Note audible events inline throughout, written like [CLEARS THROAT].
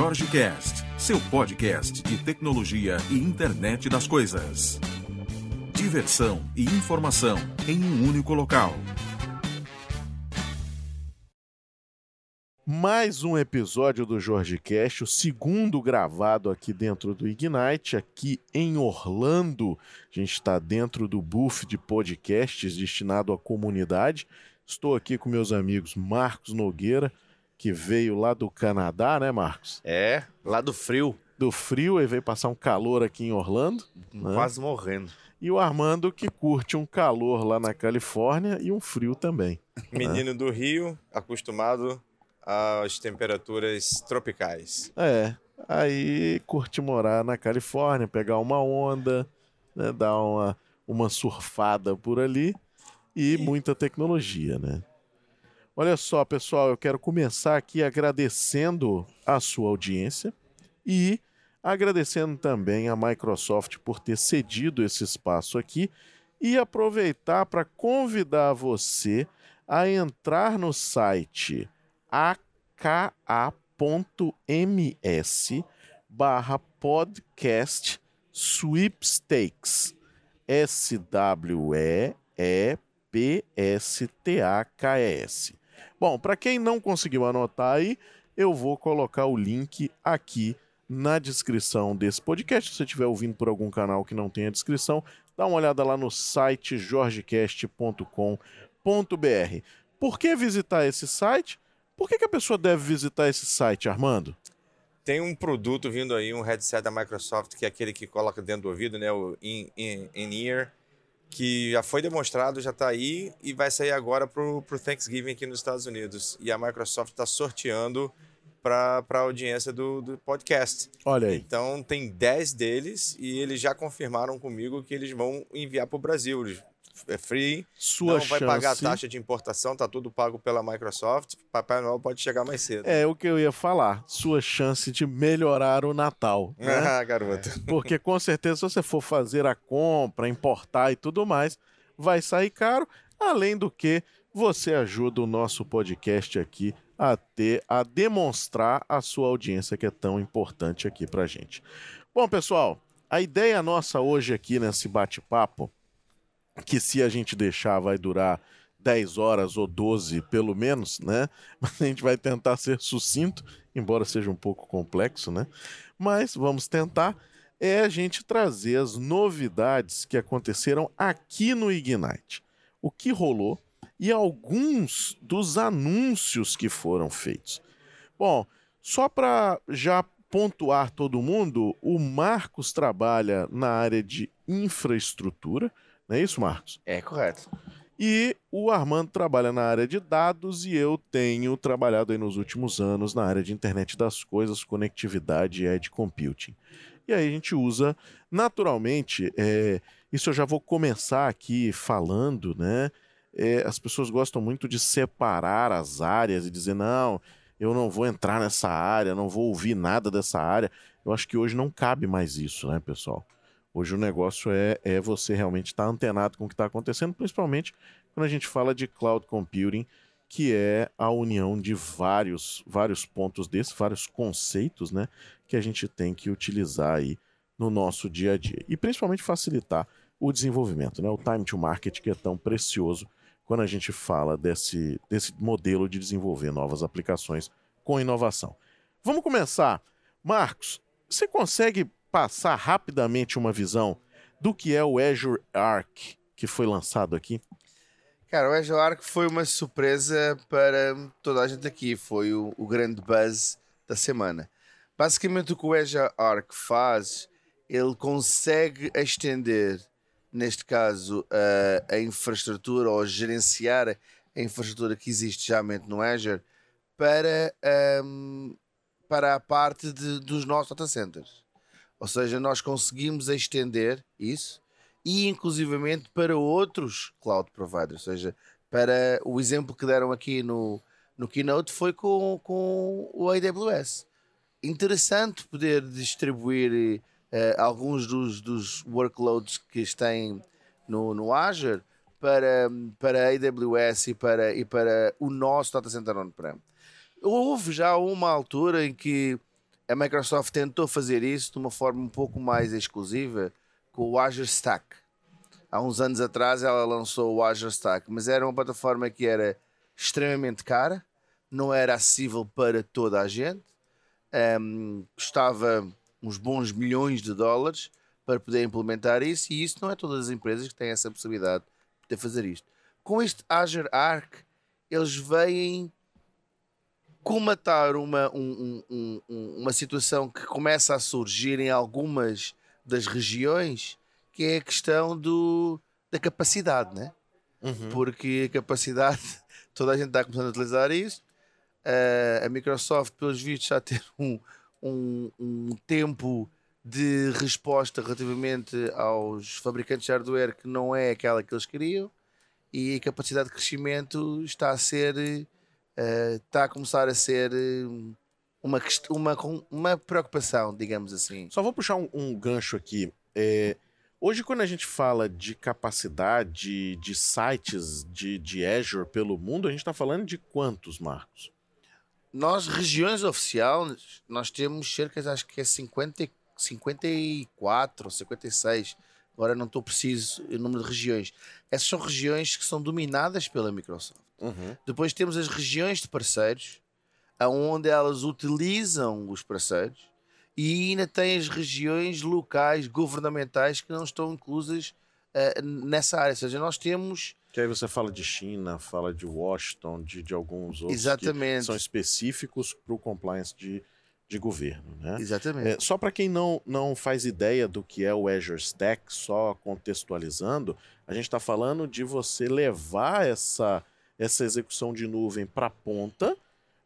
Jorge Cast, seu podcast de tecnologia e internet das coisas. Diversão e informação em um único local. mais um episódio do Jorge Cash, o segundo gravado aqui dentro do Ignite, aqui em Orlando. A gente está dentro do booth de podcasts destinado à comunidade. Estou aqui com meus amigos Marcos Nogueira, que veio lá do Canadá, né, Marcos? É, lá do frio. Do frio e veio passar um calor aqui em Orlando. Né? Quase morrendo. E o Armando, que curte um calor lá na Califórnia e um frio também. Menino né? do Rio, acostumado às temperaturas tropicais. É, aí curte morar na Califórnia, pegar uma onda, né, dar uma, uma surfada por ali e, e muita tecnologia, né? Olha só, pessoal, eu quero começar aqui agradecendo a sua audiência e agradecendo também a Microsoft por ter cedido esse espaço aqui e aproveitar para convidar você a entrar no site aka.ms barra podcast sweepstakes S-W-E-E-P-S-T-A-K-S. Bom, para quem não conseguiu anotar aí, eu vou colocar o link aqui na descrição desse podcast. Se você estiver ouvindo por algum canal que não tenha descrição, dá uma olhada lá no site jorgecast.com.br. Por que visitar esse site? Por que, que a pessoa deve visitar esse site, Armando? Tem um produto vindo aí, um headset da Microsoft, que é aquele que coloca dentro do ouvido, né? O in-ear, que já foi demonstrado, já está aí e vai sair agora para o Thanksgiving aqui nos Estados Unidos. E a Microsoft está sorteando para a audiência do, do, podcast. Olha aí. Então tem 10 deles e eles já confirmaram comigo que eles vão enviar para o Brasil. Eles é free, Sua não vai pagar taxa de importação, tá tudo pago pela Microsoft. Papai Noel pode chegar mais cedo. É o que eu ia falar. Sua chance de melhorar o Natal. [LAUGHS] Né? Ah, garoto. Porque com certeza, se você for fazer a compra, importar e tudo mais, vai sair caro. Além do que, você ajuda o nosso podcast aqui a ter, a demonstrar a sua audiência que é tão importante aqui pra gente. Bom, pessoal, a ideia nossa hoje aqui nesse bate-papo que se a gente deixar vai durar 10 horas ou 12 pelo menos, né? Mas [LAUGHS] a gente vai tentar ser sucinto, embora seja um pouco complexo, né? Mas vamos tentar é a gente trazer as novidades que aconteceram aqui no Ignite. O que rolou e alguns dos anúncios que foram feitos. Bom, só para já pontuar todo mundo, o Marcos trabalha na área de infraestrutura, não é isso, Marcos? É correto. E o Armando trabalha na área de dados e eu tenho trabalhado aí nos últimos anos na área de internet das coisas, conectividade e edge computing. E aí a gente usa, naturalmente, é, isso eu já vou começar aqui falando, né? É, as pessoas gostam muito de separar as áreas e dizer, não, eu não vou entrar nessa área, não vou ouvir nada dessa área. Eu acho que hoje não cabe mais isso, né, pessoal? Hoje o negócio é, é você realmente estar tá antenado com o que está acontecendo, principalmente quando a gente fala de cloud computing, que é a união de vários, vários pontos desses, vários conceitos, né, que a gente tem que utilizar aí no nosso dia a dia. E principalmente facilitar o desenvolvimento, né, o time to market que é tão precioso quando a gente fala desse, desse modelo de desenvolver novas aplicações com inovação. Vamos começar. Marcos, você consegue passar rapidamente uma visão do que é o Azure Arc que foi lançado aqui? Cara, o Azure Arc foi uma surpresa para toda a gente aqui. Foi o, o grande buzz da semana. Basicamente, o que o Azure Arc faz, ele consegue estender, neste caso, a, a infraestrutura ou gerenciar a infraestrutura que existe já no Azure para, um, para a parte de, dos nossos data centers. Ou seja, nós conseguimos estender isso e inclusivamente para outros cloud providers. Ou seja, para o exemplo que deram aqui no, no Keynote foi com, com o AWS. Interessante poder distribuir uh, alguns dos, dos workloads que têm no, no Azure para, para a AWS e para, e para o nosso data center on-prem. Houve já uma altura em que a Microsoft tentou fazer isso de uma forma um pouco mais exclusiva com o Azure Stack. Há uns anos atrás ela lançou o Azure Stack, mas era uma plataforma que era extremamente cara, não era acessível para toda a gente, um, custava uns bons milhões de dólares para poder implementar isso, e isso não é todas as empresas que têm essa possibilidade de fazer isto. Com este Azure Arc, eles vêm comatar uma, um, um, um, uma situação que começa a surgir em algumas das regiões, que é a questão do, da capacidade, né? Uhum. Porque a capacidade, [LAUGHS] toda a gente está começando a utilizar isso. Uh, a Microsoft, pelos vistos, já ter um, um, um tempo de resposta relativamente aos fabricantes de hardware que não é aquela que eles queriam e a capacidade de crescimento está a ser uh, está a começar a ser eh, uma, uma, uma preocupação, digamos assim. Só vou puxar um, um gancho aqui. É, hoje, quando a gente fala de capacidade de sites de, de Azure pelo mundo, a gente está falando de quantos, Marcos? Nós, regiões oficiais, nós temos cerca, acho que é 50, 54 ou 56 agora não estou preciso o número de regiões. Essas são regiões que são dominadas pela Microsoft. Uhum. Depois temos as regiões de parceiros, onde elas utilizam os parceiros, e ainda tem as regiões locais, governamentais, que não estão inclusas uh, nessa área. Ou seja, nós temos. Que aí você fala de China, fala de Washington, de, de alguns outros Exatamente. que são específicos para o compliance de, de governo. Né? Exatamente. É, só para quem não, não faz ideia do que é o Azure Stack, só contextualizando, a gente está falando de você levar essa, essa execução de nuvem para a ponta,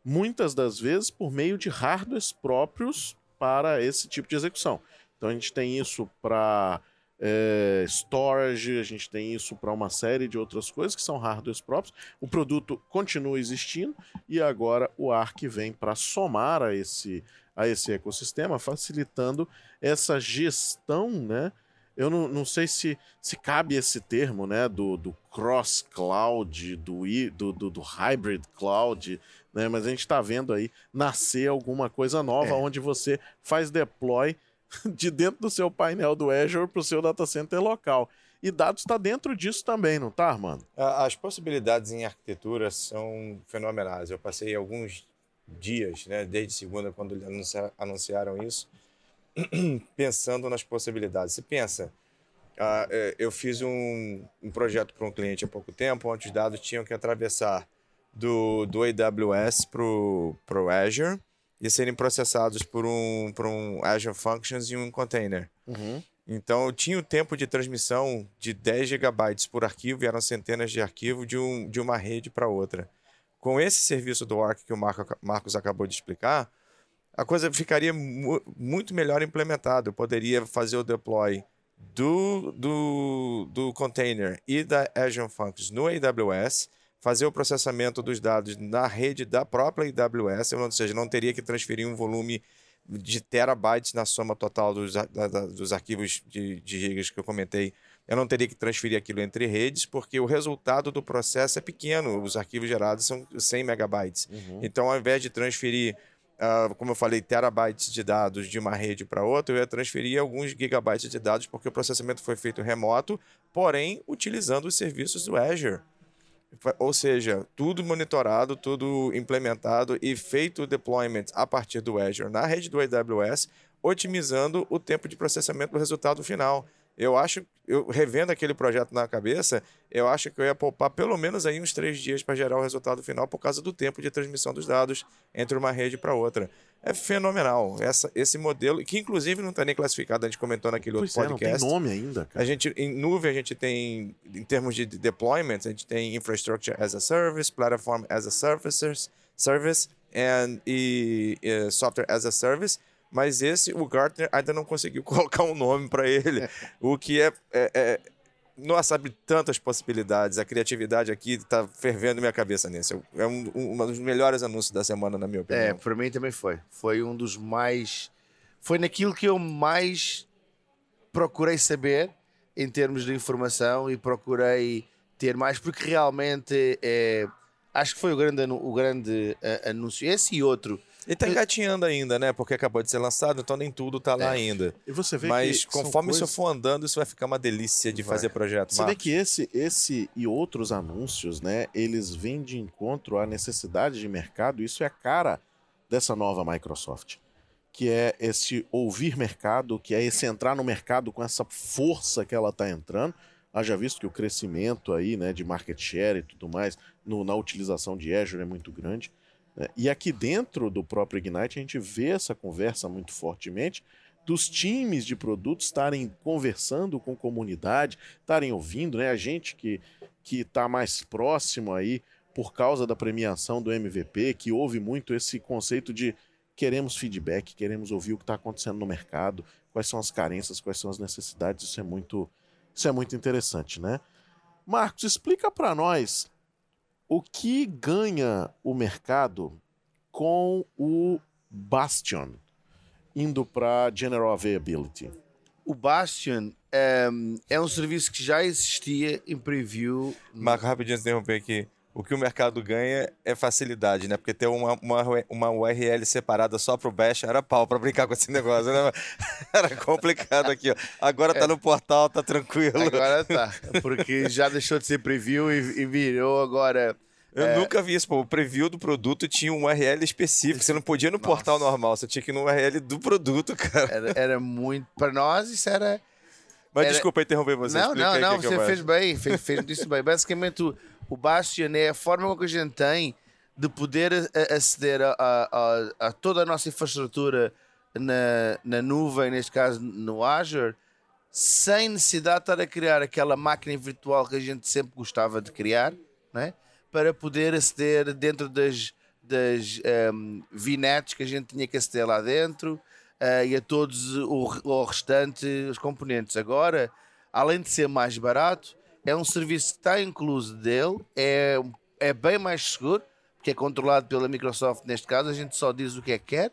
muitas das vezes por meio de hardwares próprios para esse tipo de execução. Então a gente tem isso para é, storage, a gente tem isso para uma série de outras coisas que são hardwares próprios. O produto continua existindo e agora o Arc vem para somar a esse, a esse ecossistema, facilitando essa gestão, né? Eu não, não sei se, se cabe esse termo, né? Do, do cross-cloud, do, do, do, do, hybrid cloud, né? Mas a gente está vendo aí nascer alguma coisa nova é. onde você faz deploy [LAUGHS] de dentro do seu painel do Azure para o seu data center local. E dados está dentro disso também, não tá, Armando? As possibilidades em arquitetura são fenomenais. Eu passei alguns dias, né, desde segunda, quando anunciaram isso, [CLEARS THROAT] pensando nas possibilidades. Você pensa, uh, eu fiz um, um projeto para um cliente há pouco tempo, onde os dados tinham que atravessar do, do AWS para o Azure, e serem processados por um, por um Azure Functions e um container. Uhum. Então, tinha o tempo de transmissão de 10 gigabytes por arquivo, e eram centenas de arquivos de, um, de uma rede para outra. Com esse serviço do Arc que o Marco, Marcos acabou de explicar, a coisa ficaria mu muito melhor implementada. Eu poderia fazer o deploy do, do, do container e da Azure Functions no AWS, fazer o processamento dos dados na rede da própria AWS, ou seja, não teria que transferir um volume de terabytes na soma total dos, da, da, dos arquivos de, de gigas que eu comentei. Eu não teria que transferir aquilo entre redes, porque o resultado do processo é pequeno. Os arquivos gerados são 100 megabytes. Uhum. Então, ao invés de transferir, uh, como eu falei, terabytes de dados de uma rede para outra, eu ia transferir alguns gigabytes de dados, porque o processamento foi feito remoto, porém utilizando os serviços do Azure. Ou seja, tudo monitorado, tudo implementado e feito o deployment a partir do Azure na rede do AWS, otimizando o tempo de processamento do resultado final. Eu acho, eu revendo aquele projeto na cabeça, eu acho que eu ia poupar pelo menos aí uns três dias para gerar o resultado final por causa do tempo de transmissão dos dados entre uma rede para outra. É fenomenal essa, esse modelo, que inclusive não está nem classificado, a gente comentou naquele pois outro podcast. É, não tem nome ainda. Cara. A gente, em nuvem, a gente tem, em termos de deployment, a gente tem Infrastructure as a Service, Platform as a Service, service and, e, e Software as a Service mas esse o Gartner ainda não conseguiu [LAUGHS] colocar um nome para ele, o que é, é, é nossa, abre tantas possibilidades. A criatividade aqui está fervendo minha cabeça nesse. É um, um, dos melhores anúncios da semana, na minha opinião. É, para mim também foi. Foi um dos mais. Foi naquilo que eu mais procurei saber em termos de informação e procurei ter mais, porque realmente é, acho que foi o grande, o grande uh, anúncio. Esse e outro Ele tá engatinhando ainda, né? Porque acabou de ser lançado, então nem tudo tá lá É. ainda. E você vê Mas conforme coisas- isso for andando, isso vai ficar uma delícia de Vai. fazer projeto. Você vê Marcos. que esse, esse e outros anúncios, né, eles vêm de encontro à necessidade de mercado, isso é a cara dessa nova Microsoft, que é esse ouvir mercado, que é esse entrar no mercado com essa força que ela está entrando. Haja visto que o crescimento aí, né, de market share e tudo mais no- na utilização de Azure é muito grande. Né? E aqui dentro do próprio Ignite a gente vê essa conversa muito fortemente dos times de produtos estarem conversando com comunidade, estarem ouvindo, né? A gente que que está mais próximo aí por causa da premiação do MVP, que ouve muito esse conceito de queremos feedback, queremos ouvir o que está acontecendo no mercado, quais são as carências, quais são as necessidades. Isso é muito, isso é muito interessante, né? Marcos, explica para nós o que ganha o mercado com o Bastion indo para General Availability. O Bastion ehm, é um serviço que já existia em preview. Marco, rapidinho interromper aqui. O que o mercado ganha é facilidade, né? Porque ter uma, uma, uma URL separada só pro Bash era pau pra brincar com esse negócio, né? [LAUGHS] Era complicado aqui, ó. Agora tá no portal, tá tranquilo. Agora tá. [LAUGHS] Porque já deixou de ser preview e, e virou agora. Eu É. nunca vi isso, pô. O preview do produto tinha um URL específico. Você não podia ir no portal normal, você tinha que ir no URL do produto, cara. Era, era muito. Para nós, isso era. Mas Era- desculpa interromper você. não, não, não, que você fez bem, fez, fez isso bem. Basicamente, o, o Bastion é a forma que a gente tem de poder aceder a, a- a- a toda a nossa infraestrutura na, na nuvem, neste caso no Azure, sem necessidade de estar a criar aquela máquina virtual que a gente sempre gostava de criar, né? para poder aceder dentro das, das ehm, VNets que a gente tinha que aceder lá dentro eh, e a todos o, o restante, os componentes. Agora, além de ser mais barato, é um serviço que está incluso dele, é, é bem mais seguro, porque é controlado pela Microsoft neste caso, a gente só diz o que é que quer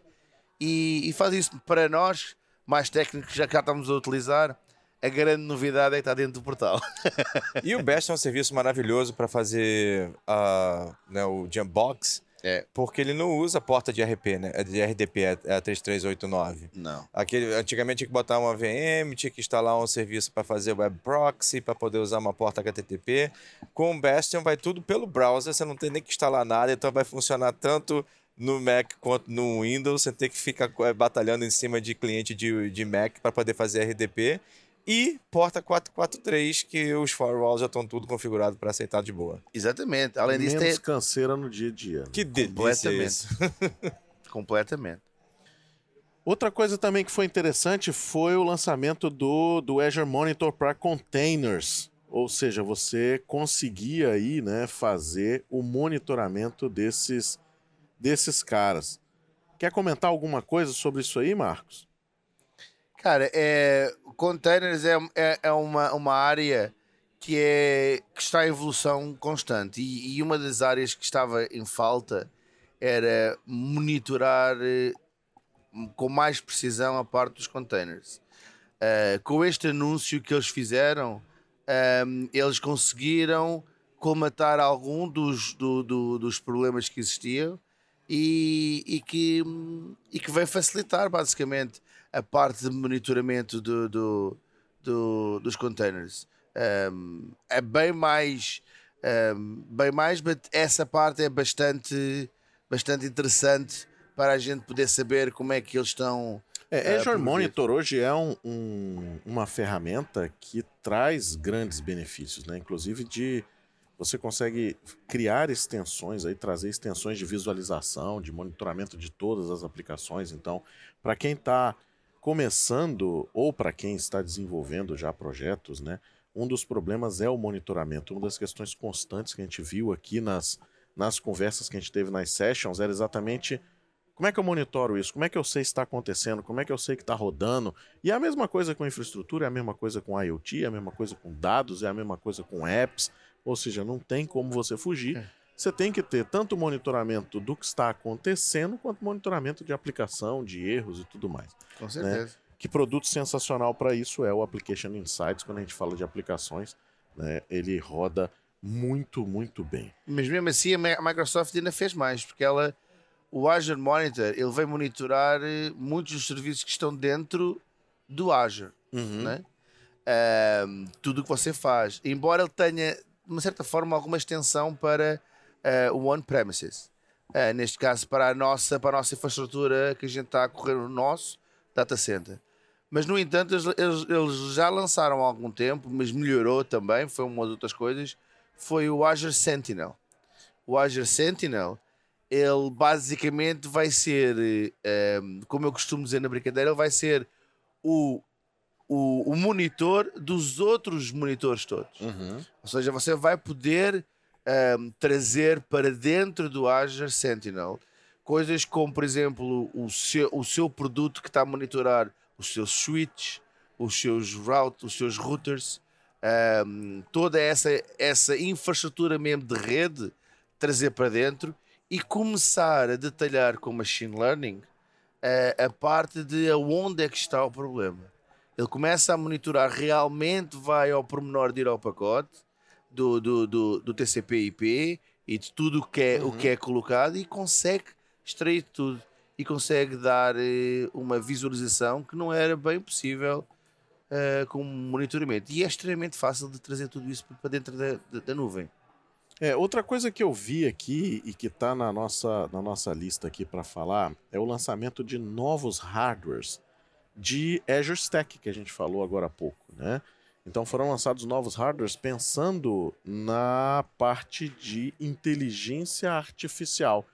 e, e faz isso para nós, mais técnicos, já cá estamos a utilizar. A grande novidade é que está dentro do portal. [LAUGHS] E o Bash é um serviço maravilhoso para fazer a, né, o Jumpbox, É. porque ele não usa porta de RP, né? É De RDP, é é a 3389. Não. Aquele, antigamente tinha que botar uma VM, tinha que instalar um serviço para fazer web proxy, para poder usar uma porta HTTP. Com o Bastion vai tudo pelo browser, você não tem nem que instalar nada, então vai funcionar tanto no Mac quanto no Windows, você tem que ficar batalhando em cima de cliente de, de Mac para poder fazer RDP. E porta 443, que os firewalls já estão tudo configurado para aceitar de boa. Exatamente. Além disso, Menos tem canseira no dia a dia. Que delícia Completamente. isso. [LAUGHS] completamente. Outra coisa também que foi interessante foi o lançamento do, do Azure Monitor para containers. Ou seja, você conseguia aí, né, fazer o monitoramento desses, desses caras. Quer comentar alguma coisa sobre isso aí, Marcos? Cara, é, containers é, é, é uma, uma área que, é, que está em evolução constante e, e uma das áreas que estava em falta era monitorar eh, com mais precisão a parte dos containers. Eh, com este anúncio que eles fizeram, ehm, eles conseguiram colmatar algum dos, do- do- dos problemas que existiam e, e que, e que vai facilitar basicamente a parte de monitoramento do, do, do- dos containers. Um, é bem mais, um, bem mais, mas essa parte é bastante, bastante interessante para a gente poder saber como é que eles estão. É, Azure promovido. Monitor hoje é um- um- uma ferramenta que traz grandes benefícios, né? Inclusive de você consegue criar extensões aí, trazer extensões de visualização, de monitoramento de todas as aplicações. Então, para quem está começando ou para quem está desenvolvendo já projetos, né? Um dos problemas é o monitoramento. Uma das questões constantes que a gente viu aqui nas, nas conversas que a gente teve nas sessions era exatamente como é que eu monitoro isso? Como é que eu sei se está acontecendo? Como é que eu sei que está rodando? E é a mesma coisa com infraestrutura, é a mesma coisa com IoT, é a mesma coisa com dados, é a mesma coisa com apps. Ou seja, não tem como você fugir. Você tem que ter tanto monitoramento do que está acontecendo, quanto monitoramento de aplicação, de erros e tudo mais. Com certeza. Que produto sensacional para isso é o Application Insights, quando a gente fala de aplicações, né, ele roda muito, muito bem. Mas mesmo assim a Mi- a Microsoft ainda fez mais, porque ela o Azure Monitor ele vai monitorar eh, muitos dos serviços que estão dentro do Azure, Uhum. né? Ahm, tudo o que você faz, embora ele tenha de uma certa forma alguma extensão para eh, o on-premises, Eh, neste caso para a nossa para a nossa infraestrutura que a gente está a correr no nosso data center. Mas no entanto eles, eles- já lançaram há algum tempo, mas melhorou também, foi uma das outras coisas, foi o Azure Sentinel. O Azure Sentinel ele basicamente vai ser, eh, um, como eu costumo dizer na brincadeira, ele vai ser o, o, o monitor dos outros monitores todos. Uhum. Ou seja, você vai poder um, trazer para dentro do Azure Sentinel coisas como, por exemplo, o seu, o seu produto que está a monitorar os seus switches, os seus routers, os seus routers, um, toda essa, essa infraestrutura mesmo de rede, trazer para dentro e começar a detalhar com machine learning eh, a parte de aonde é que está o problema. Ele começa a monitorar, realmente vai ao pormenor de ir ao pacote do, do, do, do TCP/IP e de tudo o que, é, o que é colocado e consegue extrair tudo e consegue dar eh, uma visualização que não era bem possível eh, com monitoramento. E é extremamente fácil de trazer tudo isso para dentro da, da- da nuvem. É, outra coisa que eu vi aqui e que está na nossa, na nossa lista aqui para falar é o lançamento de novos hardwares de Azure Stack, que a gente falou agora há pouco, né? Então foram lançados novos hardwares pensando na parte de inteligência artificial.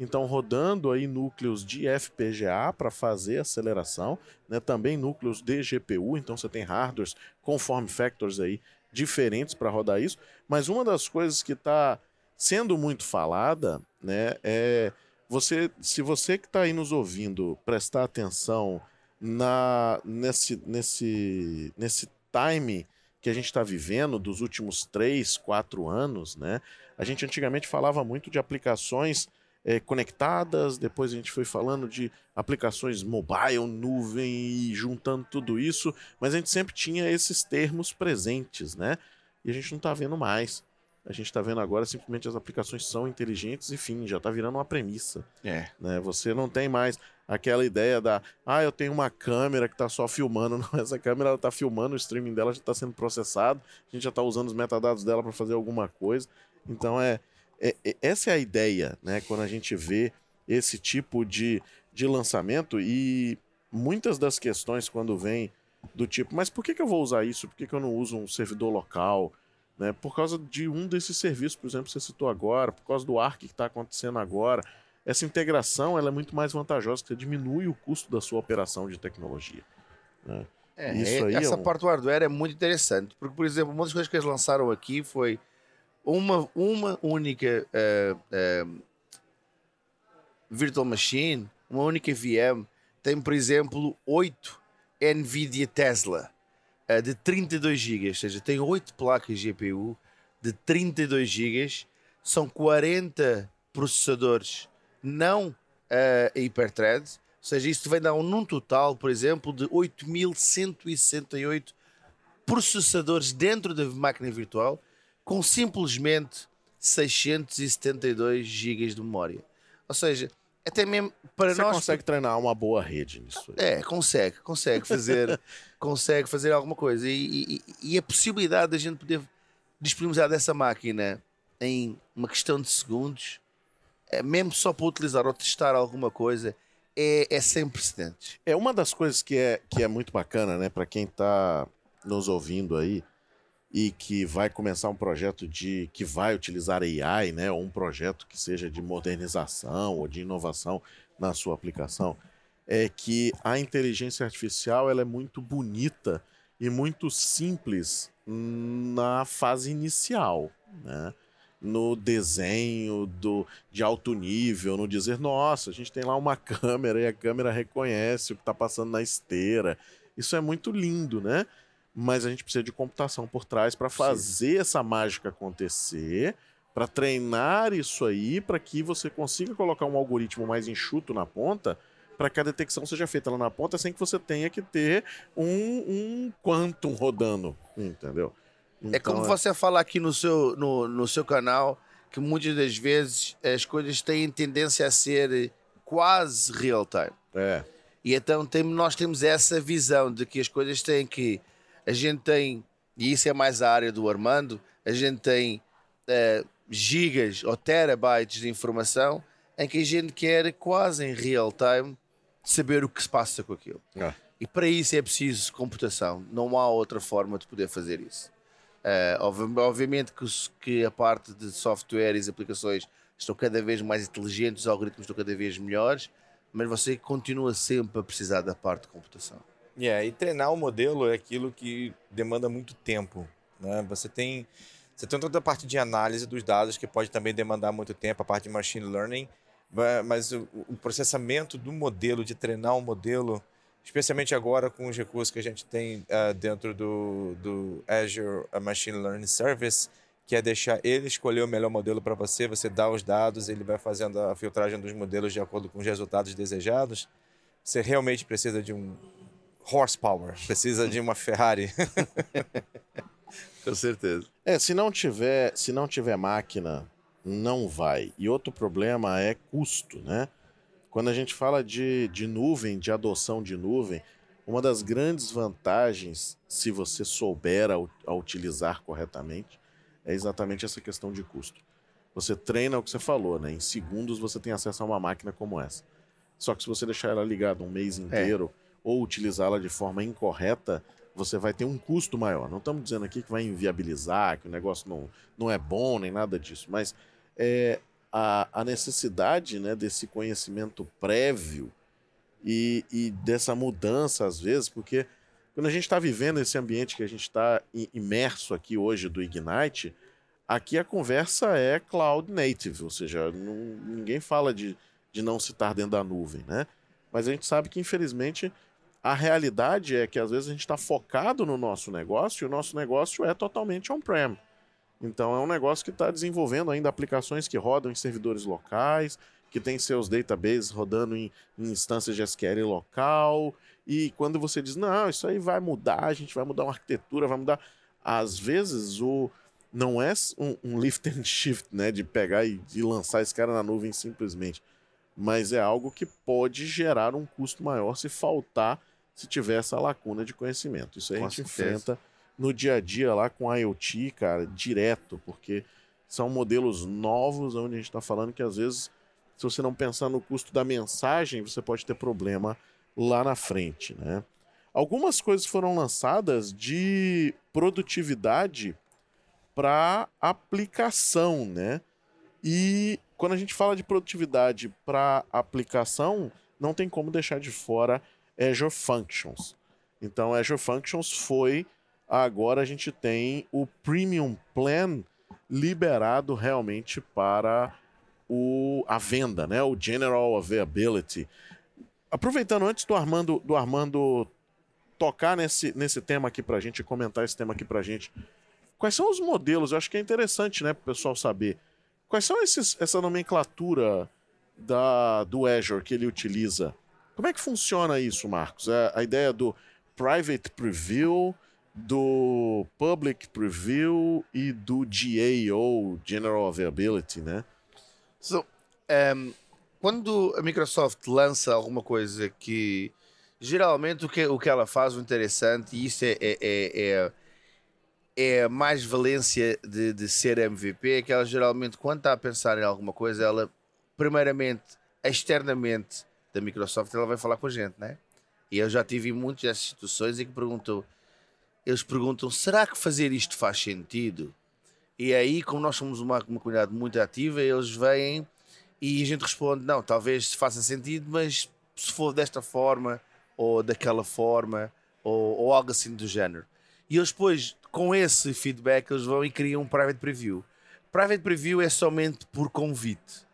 Então rodando aí núcleos de FPGA para fazer aceleração, né? Também núcleos de GPU, então você tem hardwares com form factors aí diferentes para rodar isso. Mas uma das coisas que está sendo muito falada, né, é você, se você que está aí nos ouvindo prestar atenção na nesse nesse nesse time que a gente está vivendo dos últimos três, quatro anos, né? A gente antigamente falava muito de aplicações eh, conectadas, depois a gente foi falando de aplicações mobile, nuvem e juntando tudo isso, mas a gente sempre tinha esses termos presentes, né? E a gente não está vendo mais. A gente está vendo agora simplesmente as aplicações são inteligentes e fim, já está virando uma premissa. É. Né? Você não tem mais aquela ideia da, ah, eu tenho uma câmera que está só filmando. [LAUGHS] Não, essa câmera está filmando, o streaming dela já está sendo processado, a gente já está usando os metadados dela para fazer alguma coisa. Então é, é- é- essa é a ideia, né? Quando a gente vê esse tipo de, de lançamento e muitas das questões quando vem do tipo, mas por que, que eu vou usar isso? Por que, que eu não uso um servidor local? Né? Por causa de um desses serviços, por exemplo, que você citou agora, por causa do ARC que está acontecendo agora. Essa integração ela é muito mais vantajosa, porque diminui o custo da sua operação de tecnologia. né? É, Isso é- aí é essa um- parte do hardware é muito interessante, porque, por exemplo, uma das coisas que eles lançaram aqui foi uma, uma única eh, eh, virtual machine, uma única VM, tem, por exemplo, 8 NVIDIA Tesla eh, de 32 GB, ou seja, tem 8 placas GPU de 32 GB, são 40 processadores não eh, hiperthreads, ou seja, isso vai dar um, num total, por exemplo, de 8.168 processadores dentro da máquina virtual com simplesmente 672 GB de memória. Ou seja, até mesmo para Você nós consegue treinar uma boa rede nisso. aí. é, consegue, consegue fazer, [LAUGHS] consegue fazer alguma coisa. E, e- e a possibilidade da gente poder disponibilizar dessa máquina em uma questão de segundos, mesmo só para utilizar ou testar alguma coisa, é, é sem precedentes. É uma das coisas que é, que é muito bacana, né, para quem está nos ouvindo aí e que vai começar um projeto de que vai utilizar AI, né, ou um projeto que seja de modernização ou de inovação na sua aplicação, é que a inteligência artificial ela é muito bonita e muito simples na fase inicial, né? No desenho do, de alto nível, no dizer, nossa, a gente tem lá uma [LAUGHS] câmera e a câmera reconhece o que está passando na esteira. Isso é muito lindo, né? Mas a gente precisa de computação por trás para fazer essa mágica acontecer, para treinar isso aí, para que você consiga colocar um algoritmo mais enxuto na ponta, para que a detecção seja feita lá na ponta sem que você tenha que ter um, um quantum rodando, entendeu? É como Então, você fala aqui no seu, no, no seu canal que muitas das vezes as coisas têm tendência a ser quase real time. É. E então tem, nós temos essa visão de que as coisas têm que. A gente tem, e isso é mais a área do Armando, a gente tem uh, gigas ou terabytes de informação em que a gente quer quase em real time saber o que se passa com aquilo. É. E para isso é preciso computação. Não há outra forma de poder fazer isso. Uh, obviamente que, que, a parte de software e aplicações estão cada vez mais inteligentes, os algoritmos estão cada vez melhores, mas você continua sempre a precisar da parte de computação. Yeah, e treinar o modelo é aquilo que demanda muito tempo. Né? Você tem você tem toda a parte de análise dos dados que pode também demandar muito tempo, a parte de machine learning, mas o, o processamento do modelo, de treinar um modelo, especialmente agora com os recursos que a gente tem uh, dentro do, do Azure Machine Learning Service, que é deixar ele escolher o melhor modelo para você, você dá os dados, ele vai fazendo a filtragem dos modelos de acordo com os resultados desejados. Você realmente precisa de um horsepower, precisa de uma Ferrari. [LAUGHS] com certeza. É, se não tiver, se não tiver máquina, não vai. E outro problema é custo, né? Quando a gente fala de, de nuvem, de adoção de nuvem, uma das grandes vantagens, se você souber a, a utilizar corretamente, é exatamente essa questão de custo. Você treina o que você falou, né? Em segundos você tem acesso a uma máquina como essa. Só que se você deixar ela ligada um mês inteiro é. ou utilizá-la de forma incorreta, você vai ter um custo maior. Não estamos dizendo aqui que vai inviabilizar, que o negócio não, não é bom, nem nada disso, mas é, a, a necessidade né, desse conhecimento prévio e, e dessa mudança, às vezes, porque quando a gente está vivendo esse ambiente que a gente está imerso aqui hoje do Ignite, aqui a conversa é cloud native, ou seja, não, ninguém fala de, de não se estar dentro da nuvem, né? Mas a gente sabe que, infelizmente, a realidade é que às vezes a gente está focado no nosso negócio e o nosso negócio é totalmente on-prem. Então é um negócio que está desenvolvendo ainda aplicações que rodam em servidores locais, que tem seus databases rodando em, em, instâncias de SQL local. E quando você diz, não, isso aí vai mudar, a gente vai mudar uma arquitetura, vai mudar. Às vezes o não é um, um lift and shift, né? De pegar e de lançar esse cara na nuvem simplesmente. Mas é algo que pode gerar um custo maior se faltar, se tiver essa lacuna de conhecimento. Isso aí a gente certeza. enfrenta no dia a dia lá com IoT, cara, direto, porque são modelos novos onde a gente está falando que às vezes, se você não pensar no custo da mensagem, você pode ter problema lá na frente, né? Algumas coisas foram lançadas de produtividade para aplicação, né? E quando a gente fala de produtividade para aplicação, não tem como deixar de fora Azure Functions. Então, Azure Functions foi agora a gente tem o Premium Plan liberado realmente para o, a venda, né? o General Availability. Aproveitando antes do Armando, do Armando tocar nesse, nesse tema aqui para a gente, comentar esse tema aqui para a gente, quais são os modelos? Eu acho que é interessante né, para o pessoal saber. Quais são esses, essa nomenclatura da, do Azure que ele utiliza? Como é que funciona isso, Marcos? É a ideia do Private Preview, do Public Preview e do GA ou General Availability, né? So, um, quando a Microsoft lança alguma coisa que geralmente o que, o que ela faz o interessante e isso é, é, é, é, é mais valência de, de ser MVP é que ela geralmente quando está a pensar em alguma coisa ela primeiramente externamente da Microsoft ela vai falar com a gente né e eu já tive muitas dessas situações em que perguntou eles perguntam: será que fazer isto faz sentido? E aí, como nós somos uma, uma comunidade muito ativa, eles vêm e a gente responde: não, talvez faça sentido, mas se for desta forma ou daquela forma ou, ou algo assim do género. E eles depois, com esse feedback, eles vão e criam um private preview. Private preview é somente por convite.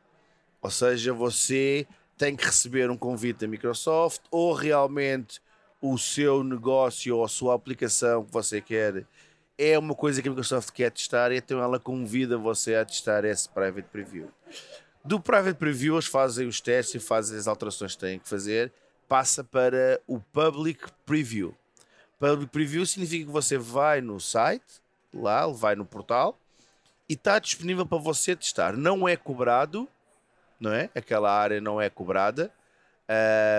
Ou seja, você tem que receber um convite da Microsoft ou realmente o seu negócio ou a sua aplicação que você quer é uma coisa que a Microsoft quer testar, então ela convida você a testar esse Private Preview. Do Private Preview, eles fazem os testes e fazem as alterações que têm que fazer, passa para o Public Preview. Public Preview significa que você vai no site, lá, vai no portal, e está disponível para você testar. Não é cobrado, não é? Aquela área não é cobrada,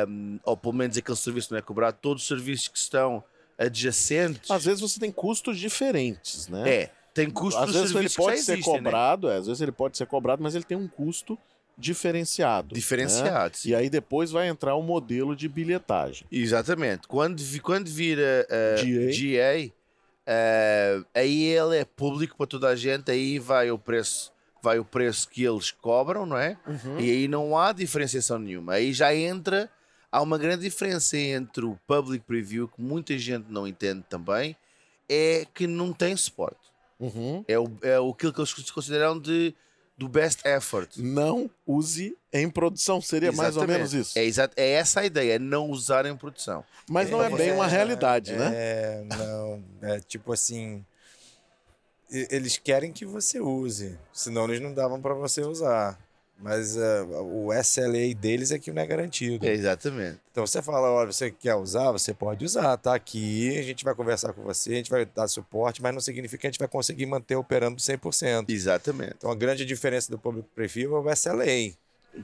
um, ou pelo menos aquele serviço não é cobrado. Todos os serviços que estão adjacentes. Às vezes você tem custos diferentes, né? É, tem custos Às vezes ele pode ser existem, né? cobrado, é, às vezes ele pode ser cobrado, mas ele tem um custo diferenciado. né? Diferenciado, sim. E aí depois vai entrar o modelo de bilhetagem. Exatamente. Quando, quando vira uh, GA. GA, uh, aí ele é público para toda a gente, aí vai o preço, vai o preço que eles cobram, não é? E aí não há diferenciação nenhuma. Aí já entra, há uma grande diferença entre o public preview, que muita gente não entende também, é que não tem suporte. Uhum. É, o, é o- aquilo que eles consideram de, do best effort. Não use em produção, seria mais ou Exatamente. menos isso. É, é essa a ideia, é não usar em produção. Mas não é, bem uma realidade, né? É, não. É tipo assim. Eles querem que você use, senão eles não davam para você usar. Mas é, o SLA deles é que não é garantido. É, exatamente. Então você fala, olha, você quer usar, você pode usar, tá aqui, a gente vai conversar com você, a gente vai dar suporte, mas não significa que a gente vai conseguir manter operando 100%. Exatamente. Então a grande diferença do Public Preview é o SLA.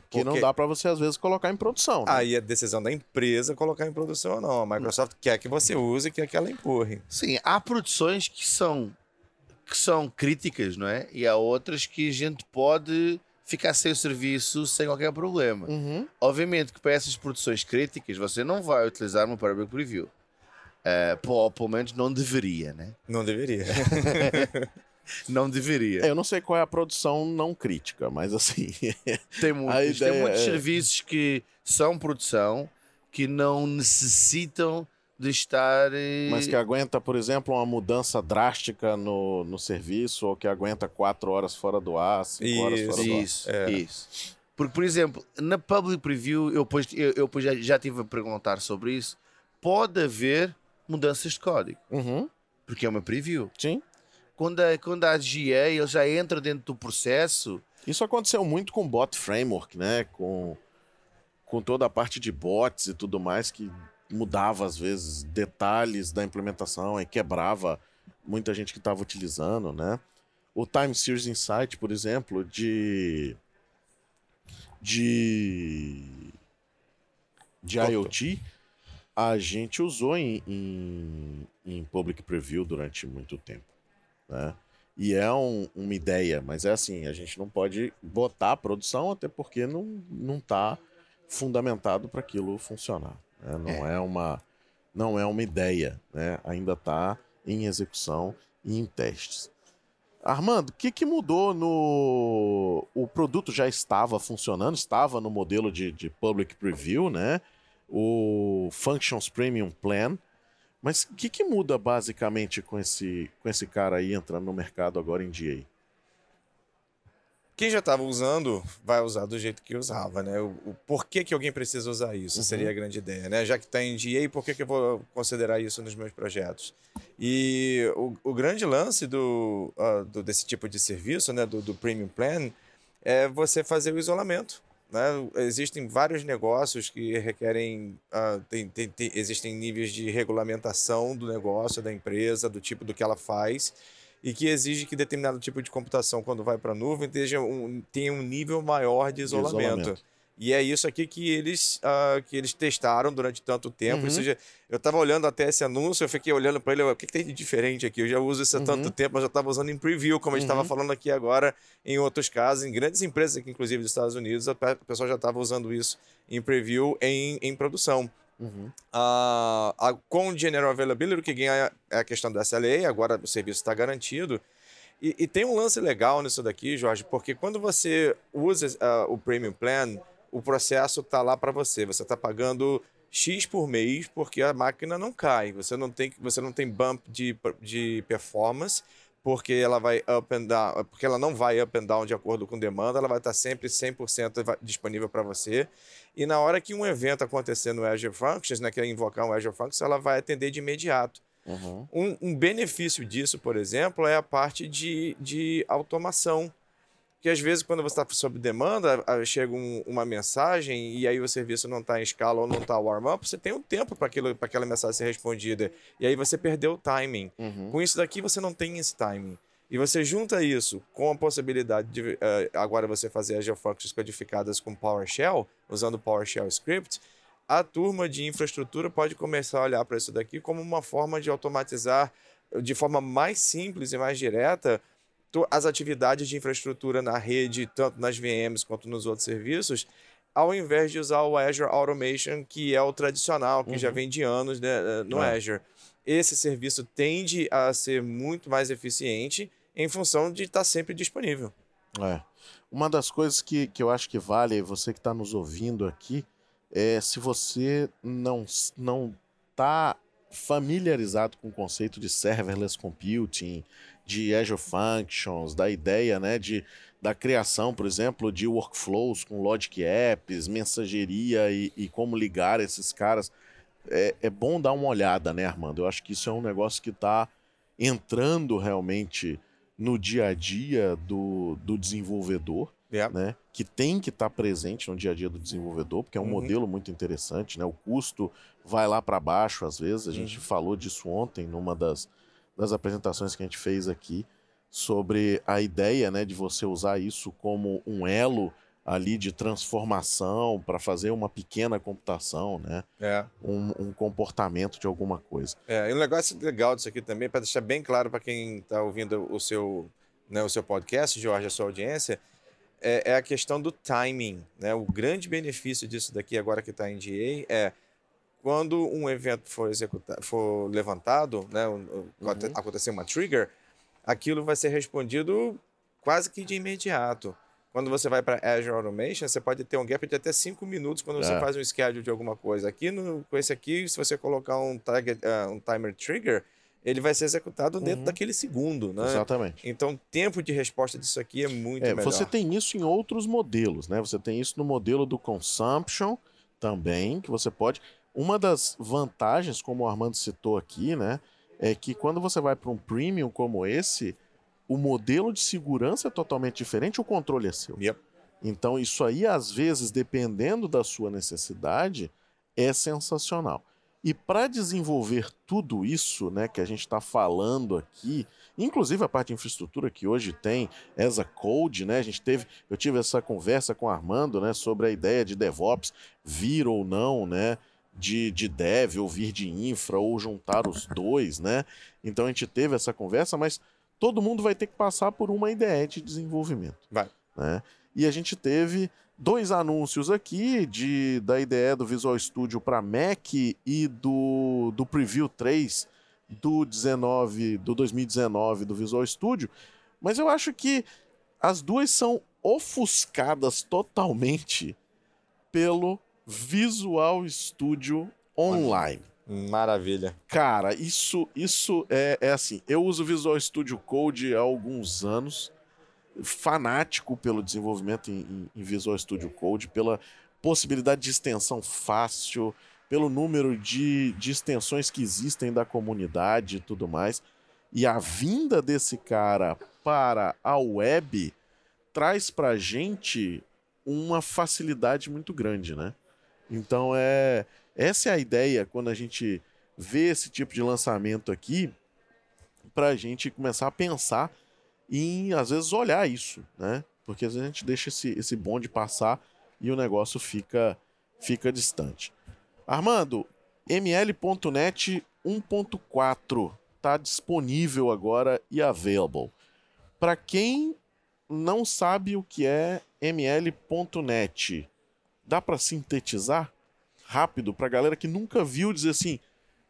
Que não Porque- dá para você às vezes colocar em produção. Né? Aí é decisão da empresa colocar em produção ou não. A Microsoft quer que você use e quer que ela empurre. Sim, há produções que são, que são críticas, não é? E há outras que a gente pode ficar sem o serviço sem qualquer problema. Uhum. Obviamente que para essas produções críticas você não vai utilizar uma Public Preview. Uh, ou pelo menos não deveria, né? Não deveria. [LAUGHS] Não deveria. É, eu não sei qual é a produção não crítica, mas assim. [LAUGHS] Tem muitos, tem muitos é- serviços que são produção que não necessitam de estar. eh, mas que aguenta, por exemplo, uma mudança drástica no, no serviço, ou que aguenta quatro horas fora do ar, cinco horas fora do ar. Isso, É. isso. Porque, por exemplo, na Public Preview, eu, depois, eu, eu depois já, já tive a perguntar sobre isso, pode haver mudanças de código, Uhum. porque é uma preview. Sim. Quando a, quando a GA ele já entra dentro do processo, Isso aconteceu muito com Bot Framework, né? Com, com toda a parte de bots e tudo mais, que mudava às vezes detalhes da implementação e quebrava muita gente que estava utilizando, né? O Time Series Insight, por exemplo, de de de IoT, a gente usou em, em, em Public Preview durante muito tempo, né? E é um- uma ideia, mas é assim, a gente não pode botar a produção, até porque não, não tá fundamentado para aquilo funcionar. Né? Não é. uma não é uma ideia, né? Ainda está em execução e em testes. Armando, o que, que mudou no. O produto já estava funcionando, estava no modelo de, de public preview, né? O Functions Premium Plan. Mas o que, que muda basicamente com esse, com esse cara aí entrando no mercado agora em dia? aí? Quem já estava usando, vai usar do jeito que usava, né? O, o porquê que alguém precisa usar isso Uhum. seria a grande ideia, né? Já que está em GA, por que, que eu vou considerar isso nos meus projetos? E o, o grande lance do, ah, do- desse tipo de serviço, né? Do, do Premium Plan, é você fazer o isolamento. Né? Existem vários negócios que requerem. ah, tem- tem- tem- existem níveis de regulamentação do negócio, da empresa, do tipo do que ela faz e que exige que determinado tipo de computação, quando vai para a nuvem, tenha um, tenha um nível maior de isolamento. isolamento. E é isso aqui que eles, ah, que eles testaram durante tanto tempo. Uhum. Ou seja, eu estava olhando até esse anúncio, eu fiquei olhando para ele, o que, que tem de diferente aqui? Eu já uso isso há tanto Uhum. tempo, mas já estava usando em preview, como a gente estava Uhum. falando aqui agora, em outros casos, em grandes empresas aqui, inclusive dos Estados Unidos, a pe- o pessoal já estava usando isso em preview, em, em produção. Uhum. Ah, a- com o General Availability, o que ganha é a questão do SLA, agora o serviço está garantido. E, e tem um lance legal nisso daqui, Jorge, porque quando você usa ah, o Premium Plan, o processo está lá para você. Você está pagando X por mês porque a máquina não cai. Você não tem, você não tem bump de, de performance porque ela vai up and down, porque ela não vai up and down de acordo com demanda, ela vai estar sempre 100% va- disponível para você. E na hora que um evento acontecer no Azure Functions, né, que é invocar um Azure Functions, ela vai atender de imediato. Uhum. Um, um benefício disso, por exemplo, é a parte de, de automação. Que às vezes, quando você está sob demanda, chega um- uma mensagem e aí o serviço não está em escala ou não está warm-up, você tem um tempo para aquela mensagem ser respondida. E aí você perdeu o timing. Uhum. Com isso daqui, você não tem esse timing. E você junta isso com a possibilidade de uh, agora você fazer Azure Functions codificadas com PowerShell, usando PowerShell Script, a turma de infraestrutura pode começar a olhar para isso daqui como uma forma de automatizar de forma mais simples e mais direta as atividades de infraestrutura na rede, tanto nas VMs quanto nos outros serviços, ao invés de usar o Azure Automation, que é o tradicional, que uhum. já vem de anos né, no é. Azure. Esse serviço tende a ser muito mais eficiente em função de estar sempre disponível. É. Uma das coisas que, que eu acho que vale, você que está nos ouvindo aqui, é se você não não está familiarizado com o conceito de serverless computing, de Azure Functions, da ideia né, de, da criação, por exemplo, de workflows com Logic Apps, mensageria e, e como ligar esses caras. É, é, bom dar uma olhada, né, Armando? Eu acho que isso é um negócio que está entrando realmente no dia a dia do, do desenvolvedor, yeah. né? Que tem que estar tá presente no dia a dia do desenvolvedor, porque é um uhum. modelo muito interessante, né? O custo vai lá para baixo às vezes. A gente uhum. falou disso ontem numa das, das apresentações que a gente fez aqui sobre a ideia, né, de você usar isso como um elo ali de transformação para fazer uma pequena computação, né? É. Um, um, comportamento de alguma coisa. É, e um negócio legal disso aqui também, para deixar bem claro para quem está ouvindo o seu, né, o seu podcast, Jorge, a sua audiência, é, é, a questão do timing. Né? O grande benefício disso daqui, agora que está em GA, é quando um evento for, executado, for levantado, né, uhum. acontecer uma trigger, aquilo vai ser respondido quase que de imediato. Quando você vai para Azure Automation, você pode ter um gap de até 5 minutos quando você é. faz um schedule de alguma coisa. Aqui, no, com esse aqui, se você colocar um, target, uh, um timer trigger, ele vai ser executado dentro uhum. daquele segundo, né? Exatamente. Então, o tempo de resposta disso aqui é muito é, melhor. Você tem isso em outros modelos, né? Você tem isso no modelo do consumption também, que você pode... Uma das vantagens, como o Armando citou aqui, né? É que quando você vai para um premium como esse, o modelo de segurança é totalmente diferente, o controle é seu. Yep. Então, isso aí, às vezes, dependendo da sua necessidade, é sensacional. E para desenvolver tudo isso né, que a gente está falando aqui, inclusive a parte de infraestrutura que hoje tem essa Code, né? A gente teve, eu tive essa conversa com o Armando, né, sobre a ideia de DevOps vir ou não, né, de, de dev ou vir de infra ou juntar os dois, né? Então a gente teve essa conversa, mas todo mundo vai ter que passar por uma IDE de desenvolvimento. Vai. Né? E a gente teve dois anúncios aqui de, da IDE do Visual Studio para Mac e do, do Preview 3 do 19 do 2019 do Visual Studio, mas eu acho que as duas são ofuscadas totalmente pelo Visual Studio Online. Maravilha. Cara, isso, isso é, é assim. Eu uso Visual Studio Code há alguns anos, fanático pelo desenvolvimento em, em Visual Studio Code, pela possibilidade de extensão fácil, pelo número de, de extensões que existem da comunidade e tudo mais. E a vinda desse cara para a web traz pra gente uma facilidade muito grande, né? Então é essa é a ideia quando a gente vê esse tipo de lançamento aqui, para a gente começar a pensar em, às vezes, olhar isso, né? Porque às vezes a gente deixa esse, esse bonde passar e o negócio fica, fica distante. Armando, ml.net 1.4 está disponível agora e available. Para quem não sabe o que é ml.net, dá para sintetizar? rápido pra galera que nunca viu dizer assim,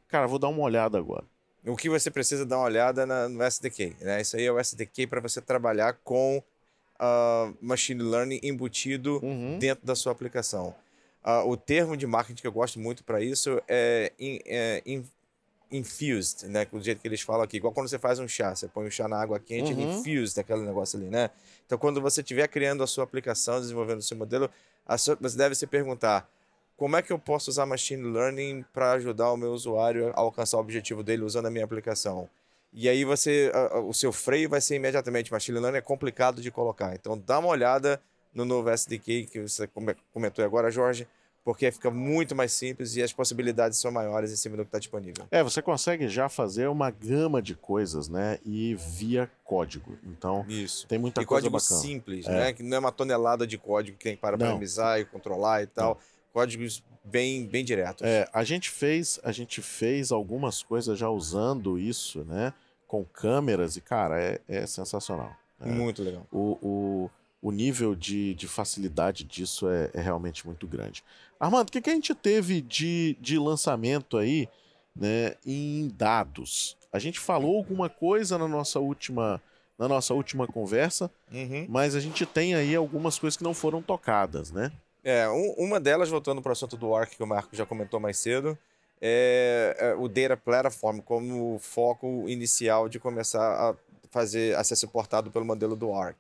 cara, vou dar uma olhada agora. O que você precisa dar uma olhada na, no SDK, né? Isso aí é o SDK para você trabalhar com uh, machine learning embutido uhum. dentro da sua aplicação. Uh, o termo de marketing que eu gosto muito para isso é, in, é in, infused, né? Do jeito que eles falam aqui. Igual quando você faz um chá, você põe o um chá na água quente, uhum. ele infused aquele negócio ali, né? Então, quando você estiver criando a sua aplicação, desenvolvendo o seu modelo, sua, você deve se perguntar como é que eu posso usar machine learning para ajudar o meu usuário a alcançar o objetivo dele usando a minha aplicação? E aí você, o seu freio vai ser imediatamente machine learning é complicado de colocar. Então dá uma olhada no novo SDK que você comentou agora, Jorge, porque fica muito mais simples e as possibilidades são maiores em cima do que está disponível. É, você consegue já fazer uma gama de coisas, né? E via código. Então, Isso. tem muita E coisa código bacana. simples, É. né? Que não é uma tonelada de código que tem Não. parametrizar e controlar e tal. Códigos bem, bem diretos. É, a gente fez, a gente fez algumas coisas já usando isso, né? Com câmeras e, cara, é, é sensacional. É. Muito legal. O, o, o nível de, de facilidade disso é, é realmente muito grande. Armando, o que, que a gente teve de, de lançamento aí, né, em dados? A gente falou alguma coisa na nossa última, na nossa última conversa, Uhum. mas a gente tem aí algumas coisas que não foram tocadas, né? É, um- uma delas, voltando para o assunto do Arc, que o Marco já comentou mais cedo, é, é o Data Platform como foco inicial de começar a fazer a ser suportado pelo modelo do Arc.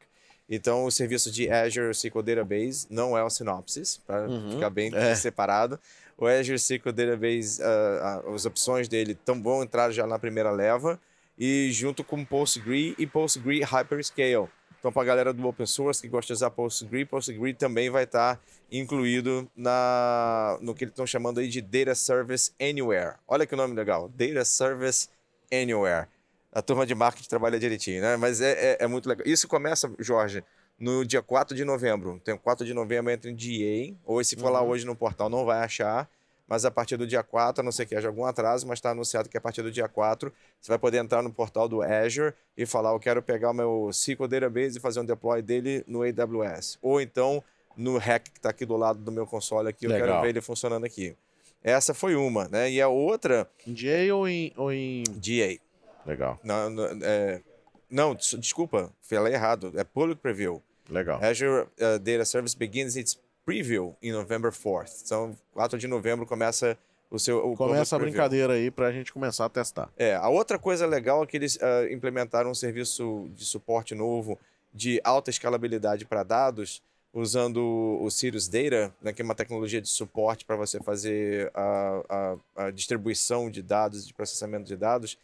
Então, o serviço de Azure SQL Database não é o Synopsys, para Uhum, ficar bem é. separado. O Azure SQL Database, ah, as opções dele tão vão entrar já na primeira leva, e junto com PostgRE e PostgRE Hyperscale. Então, para a galera do open source que gosta de usar PostgRE, PostgRE também vai estar incluído na, no que eles estão chamando aí de Data Service Anywhere. Olha que nome legal, Data Service Anywhere. A turma de marketing trabalha direitinho, né? Mas é, é, é muito legal. Isso começa, Jorge, no dia 4 de novembro. Tem 4 de novembro entra em GA, ou se for lá Uhum. hoje no portal não vai achar, mas a partir do dia 4, a não ser que haja algum atraso, mas está anunciado que a partir do dia 4 você vai poder entrar no portal do Azure e falar: Eu quero pegar o meu SQL Database e fazer um deploy dele no AWS. Ou então no hack que está aqui do lado do meu console aqui, eu quero Legal. ver ele funcionando aqui. Essa foi uma, né? E a outra, Em GA ou em, ou em... GA. Legal, Não, não, é, não, des- desculpa, falei errado. É Public Preview. legal. Azure uh, Data Service begins its preview in November 4th. Então, 4 de novembro começa o seu o Começa a preview. brincadeira aí pra gente começar a testar. É, a outra coisa legal é que eles ah, implementaram um serviço de suporte novo de alta escalabilidade para dados, usando o Sirius Data, né, que é uma tecnologia de suporte para você fazer a, a, a distribuição de dados, de processamento de dados,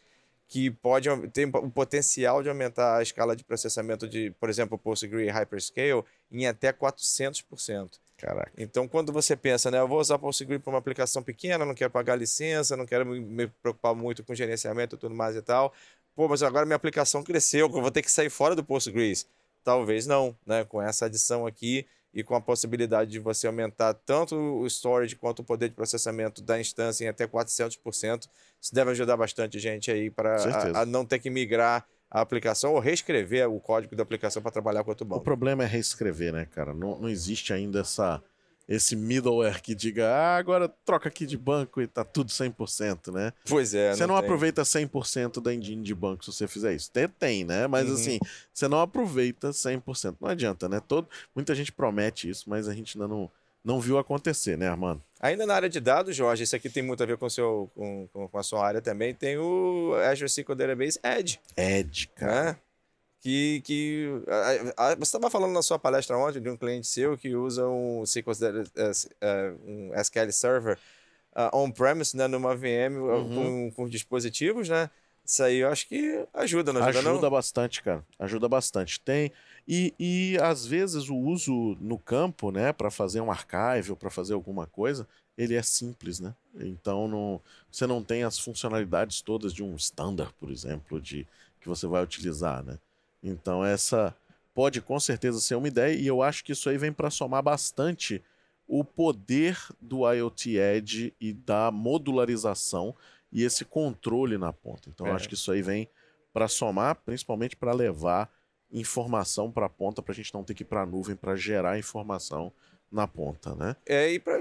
que pode ter o potencial de aumentar a escala de processamento de, por exemplo, PostgRE Hyperscale em até 400%. Caraca. Então, quando você pensa, né, eu vou usar PostgRE para uma aplicação pequena, não quero pagar licença, não quero me- preocupar muito com gerenciamento e tudo mais e tal. Pô, mas agora minha aplicação cresceu, eu vou ter que sair fora do PostgREs. Talvez não, né? Com essa adição aqui e com a possibilidade de você aumentar tanto o storage quanto o poder de processamento da instância em até 400%, isso deve ajudar bastante gente aí para não ter que migrar a aplicação ou reescrever o código da aplicação para trabalhar com outro O banco. problema é reescrever, né, cara? Não, não existe ainda essa, esse middleware que diga, ah, agora troca aqui de banco e tá tudo 100%, né? Pois é. você não, tem. aproveita 100% da engine de banco se você fizer isso. Tem, tem né? Mas Uhum. assim, você não aproveita 100%. Não adianta, né? Todo, muita gente promete isso, mas a gente ainda não, não viu acontecer, né, Armando? Ainda na área de dados, Jorge, isso aqui tem muito a ver com, seu, com, com- a sua área também, tem o Azure SQL Database Edge, Ed, cara. né? Que, que a- a- você estava falando na sua palestra ontem de um cliente seu que usa um SQL, eh, um SQL Server ah, on-premise, né, numa VM ah, Uhum. com, com dispositivos, né? Isso aí eu acho que ajuda, não ajuda, Ajuda não? bastante, cara. Ajuda bastante. Tem. E, e às vezes o uso no campo, né, para fazer um archive ou para fazer alguma coisa, ele é simples, né? Então não, você não tem as funcionalidades todas de um standard, por exemplo, de que você vai utilizar, né? Então essa pode com certeza ser uma ideia e eu acho que isso aí vem para somar bastante o poder do IoT Edge e da modularização e esse controle na ponta. Então eu É. acho que isso aí vem para somar, principalmente para levar informação para a ponta, para a gente não ter que ir para a nuvem para gerar informação na ponta, né? É, e para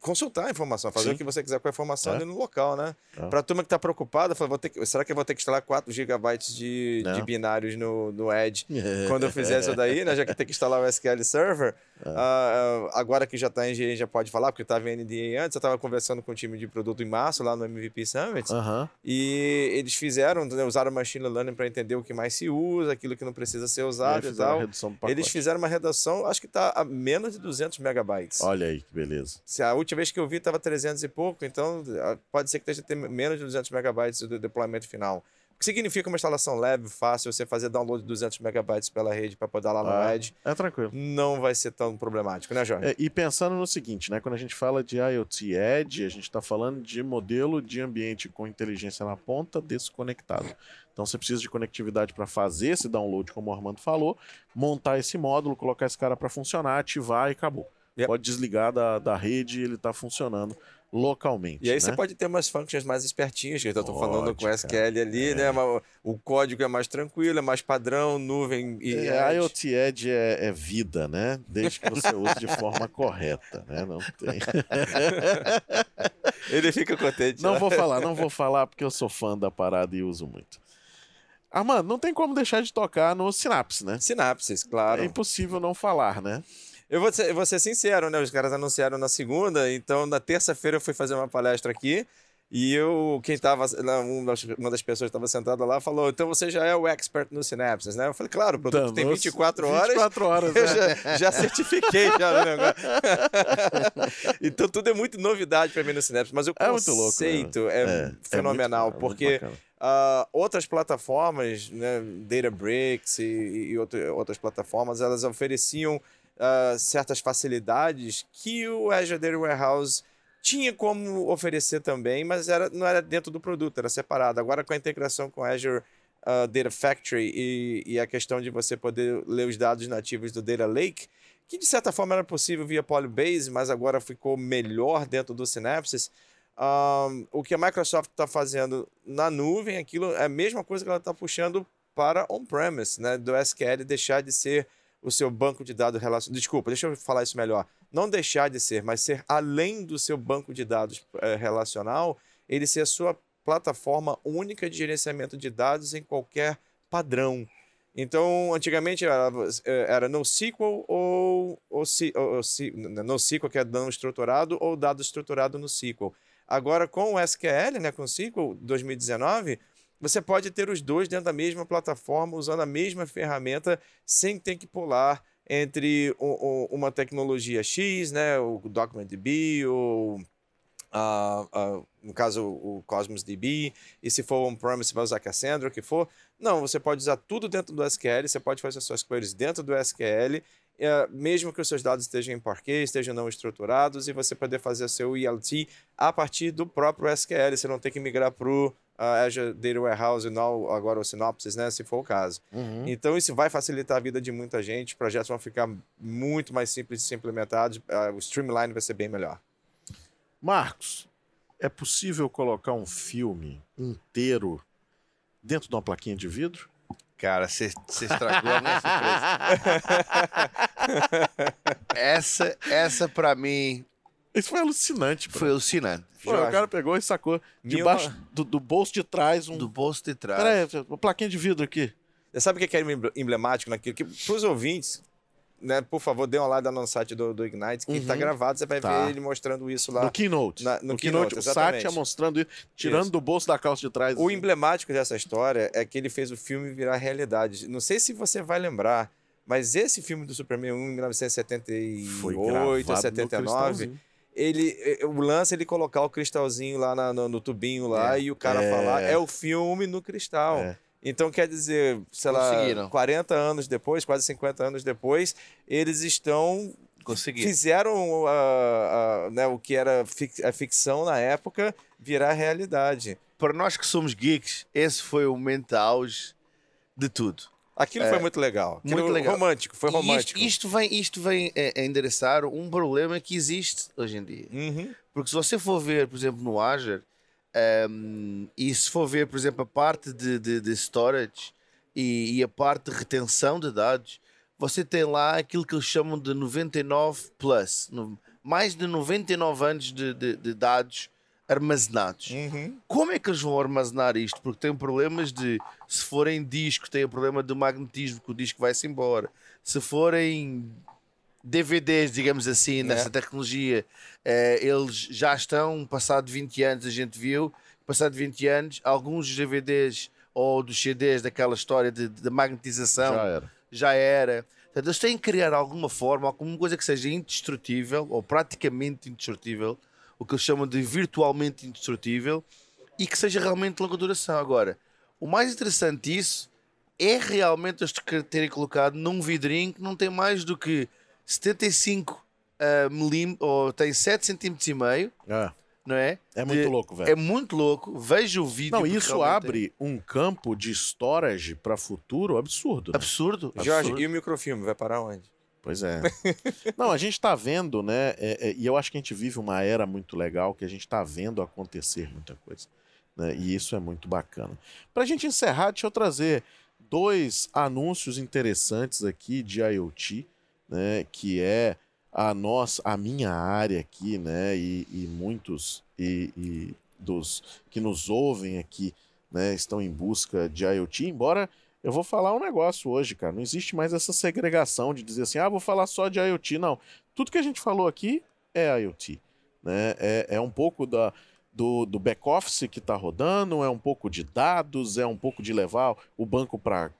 consultar a informação, fazer Sim. o que você quiser com a informação É. ali no local, né? É. Para a turma que está preocupada, fala, vou ter que- será que eu vou ter que instalar 4 GB de, de binários no, no Edge [LAUGHS] quando eu fizer isso daí, né? Já que tem que instalar o SQL Server. É. Ah, agora que já está em GE, já pode falar, porque estava em NDA antes. Eu estava conversando com o time de produto em março, lá no MVP Summit. E eles fizeram, né, usaram machine learning para entender o que mais se usa, aquilo que não precisa ser E usado e, a tal. Eles fizeram uma redação, acho que está a menos de 200 megabytes. Olha aí que beleza. Se a última vez que eu vi estava 300 e pouco, então ah, pode ser que esteja menos de 200 megabytes do deploymento final. Que significa uma instalação leve, fácil, você fazer download de 200 megabytes pela rede para poder lá no Ah, Edge, É tranquilo. não vai ser tão problemático, né, Jorge? É, e pensando no seguinte, né? Quando a gente fala de IoT Edge, a gente está falando de modelo de ambiente com inteligência na ponta desconectado. Então você precisa de conectividade para fazer esse download, como o Armando falou, montar esse módulo, colocar esse cara para funcionar, ativar e acabou. Yep. Pode desligar da, da rede ele está funcionando localmente. E aí né? você pode ter umas functions mais espertinhas, que eu Pode, falando com. SQL ali, né? Mas o código é mais tranquilo, é mais padrão, nuvem e É, Edge. IoT Edge é, é vida, né? Desde que você use de forma [LAUGHS] correta, né? Não tem. [LAUGHS] Ele fica contente. Não né? vou falar, não vou falar porque eu sou fã da parada e uso muito. Armando, não tem como deixar de tocar no Synapse, né? Sinapses, claro. É impossível não falar, né? Eu vou ser, eu vou ser sincero, né? Os caras anunciaram na segunda, então na terça-feira eu fui fazer uma palestra aqui. E eu, quem tava, lá, das- uma das pessoas que estava sentada lá falou: então você já é o expert no Synapses, né? Eu falei: claro, o produto tem Danou-se. 24 horas. 24 horas, Eu né? já, já certifiquei já o negócio. [LAUGHS] então tudo é muito novidade para mim no Synapse, mas o É muito louco, conceito né? é, É, fenomenal, é muito- porque ah, outras plataformas, né, Databricks e, e outra- outras plataformas, elas ofereciam ah, certas facilidades que o Azure Data Warehouse tinha como oferecer também, mas era, não era dentro do produto, era separado. Agora com a integração com Azure ah, Data Factory e, e a questão de você poder ler os dados nativos do Data Lake, que de certa forma era possível via Polybase, mas agora ficou melhor dentro do Synapses. Ahn, o que a Microsoft está fazendo na nuvem, aquilo é a mesma coisa que ela está puxando para on-premise, né? Do SQL deixar de ser o seu banco de dados relacional. Desculpa, deixa eu falar isso melhor. Não deixar de ser, mas ser além do seu banco de dados eh, relacional, ele ser a sua plataforma única de gerenciamento de dados em qualquer padrão. Então, antigamente era, era NoSQL ou, ou, ou, NoSQL, que é não estruturado, ou dado estruturado no SQL. Agora, com o SQL, né, com o SQL 2019, você pode ter os dois dentro da mesma plataforma, usando a mesma ferramenta, sem ter que pular entre uma tecnologia X, né, o DocumentDB, ou ah, ah, no caso o Cosmos DB, e se for on-premise, vai usar Cassandra, o que for. Não, você pode usar tudo dentro do SQL, você pode fazer suas queries dentro do SQL, eh, mesmo que os seus dados estejam em Parquet, estejam não estruturados, e você poder fazer seu ELT a partir do próprio SQL, você não tem que migrar para o Azure Data Warehouse, não agora o Synopsys, né, se for o caso. Uhum. Então isso vai facilitar a vida de muita gente, os projetos vão ficar muito mais simples de ser implementados, ah, o streamline vai ser bem melhor. Marcos, é possível colocar um filme inteiro dentro de uma plaquinha de vidro? Cara, você você estragou a minha surpresa. [LAUGHS] Essa, essa para mim Isso foi alucinante. pô. foi alucinante. Pô, o cara pegou e sacou debaixo do, do bolso de trás um. Do bolso de trás. Pera aí, uma plaquinha de vidro aqui. Você sabe o que é emble- emblemático naquilo? Que para os ouvintes, né, por favor, dê uma olhada no site do, do Ignite, que está Uhum. gravado, você vai Tá. ver ele mostrando isso lá. No Keynote. na- no no Keynote, Keynote, o. Satya mostrando isso, tirando Isso. do bolso da calça de trás. O emblemático dessa história é que ele fez o filme virar realidade. Não sei se você vai lembrar, mas esse filme do Superman 1, em 1978, gravado no 79, cristalzinho. Ele, eh, o lance é ele colocar o cristalzinho lá na- no, no tubinho lá É. e o cara É. falar, é o filme no cristal. É. Então, quer dizer, sei lá, Conseguiram. 40 anos depois, quase 50 anos depois, eles estão fizeram a- a- né, o que era fic- a ficção na época virar realidade. Para nós que somos geeks, esse foi o momento auge de tudo. Aquilo foi muito legal. Aquilo muito legal. Romântico, foi E isto, romântico. isto vem, isto vem a, a endereçar um problema que existe hoje em dia. Uhum. Porque se você for ver, por exemplo, no Azure, ehm, e se for ver, por exemplo, a parte de, de, de storage e, e a parte de retenção de dados, você tem lá aquilo que eles chamam de 99 plus, no- mais de 99 anos de, de dados armazenados. Uhum. Como é que eles vão armazenar isto? Porque tem problemas de, se forem disco, tem o problema do magnetismo, que o disco vai-se embora. Se forem DVDs, digamos assim, nessa tecnologia, eh, eles já estão, passado 20 anos, a gente viu, passado 20 anos, alguns dos DVDs ou dos CDs daquela história de, de magnetização Já era. já era. Portanto, eles têm que criar alguma forma, alguma coisa que seja indestrutível ou praticamente indestrutível, o que eles chamam de virtualmente indestrutível e que seja realmente de longa duração. Agora, O mais interessante disso é realmente eles terem colocado num vidrinho que não tem mais do que 75 uh, milímetros, ou tem 7 centímetros e meio, É, não é? é muito De- louco, velho. É muito louco. Veja o vídeo. Não, isso abre um campo de storage para futuro absurdo. é né? absurdo. Jorge, absurdo. e o microfilme vai parar onde? Pois é. [LAUGHS] Não, a gente tá vendo, né? é, é, e eu acho que a gente vive uma era muito legal que a gente tá vendo acontecer muita coisa. Né? E isso é muito bacana. Pra gente encerrar, deixa eu trazer dois anúncios interessantes aqui de IoT, né? Que é a nossa, a minha área aqui, né? E, e muitos e, e dos que nos ouvem aqui, né? Estão em busca de IoT, embora eu vou falar um negócio hoje, cara. Não existe mais essa segregação de dizer assim, ah, vou falar só de IoT. Não. Tudo que a gente falou aqui é IoT. Né? É, é um pouco da, do, do back-office que está rodando, é um pouco de dados, é um pouco de levar o banco para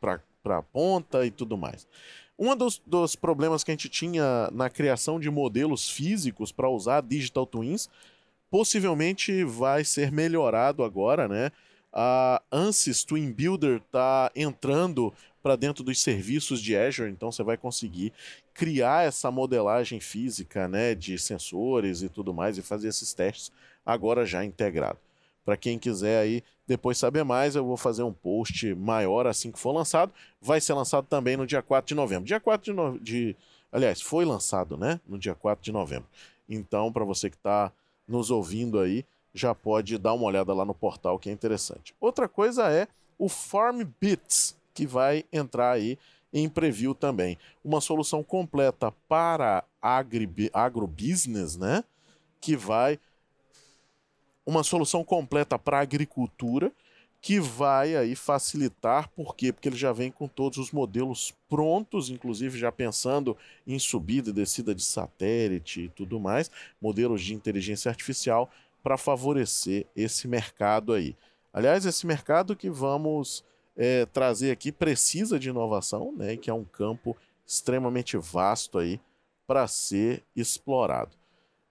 a ponta e tudo mais. Um dos, dos problemas que a gente tinha na criação de modelos físicos para usar Digital Twins possivelmente vai ser melhorado agora, né? A Ansys Twin Builder está entrando para dentro dos serviços de Azure, então você vai conseguir criar essa modelagem física, né, de sensores e tudo mais e fazer esses testes agora já integrado. Para quem quiser aí depois saber mais, eu vou fazer um post maior assim que for lançado. Vai ser lançado também no dia 4 de novembro. Dia 4 de, no... de... aliás, foi lançado, né, no dia 4 de novembro. Então, para você que está nos ouvindo aí, já pode dar uma olhada lá no portal que é interessante. Outra coisa é o FarmBits, que vai entrar aí em preview também. Uma solução completa para agri, agrobusiness, né? Que vai. Uma solução completa para agricultura que vai aí facilitar, por quê? Porque ele já vem com todos os modelos prontos, inclusive já pensando em subida e descida de satélite e tudo mais, modelos de inteligência artificial para favorecer esse mercado aí. Aliás, esse mercado que vamos é, trazer aqui precisa de inovação, né? Que é um campo extremamente vasto aí para ser explorado.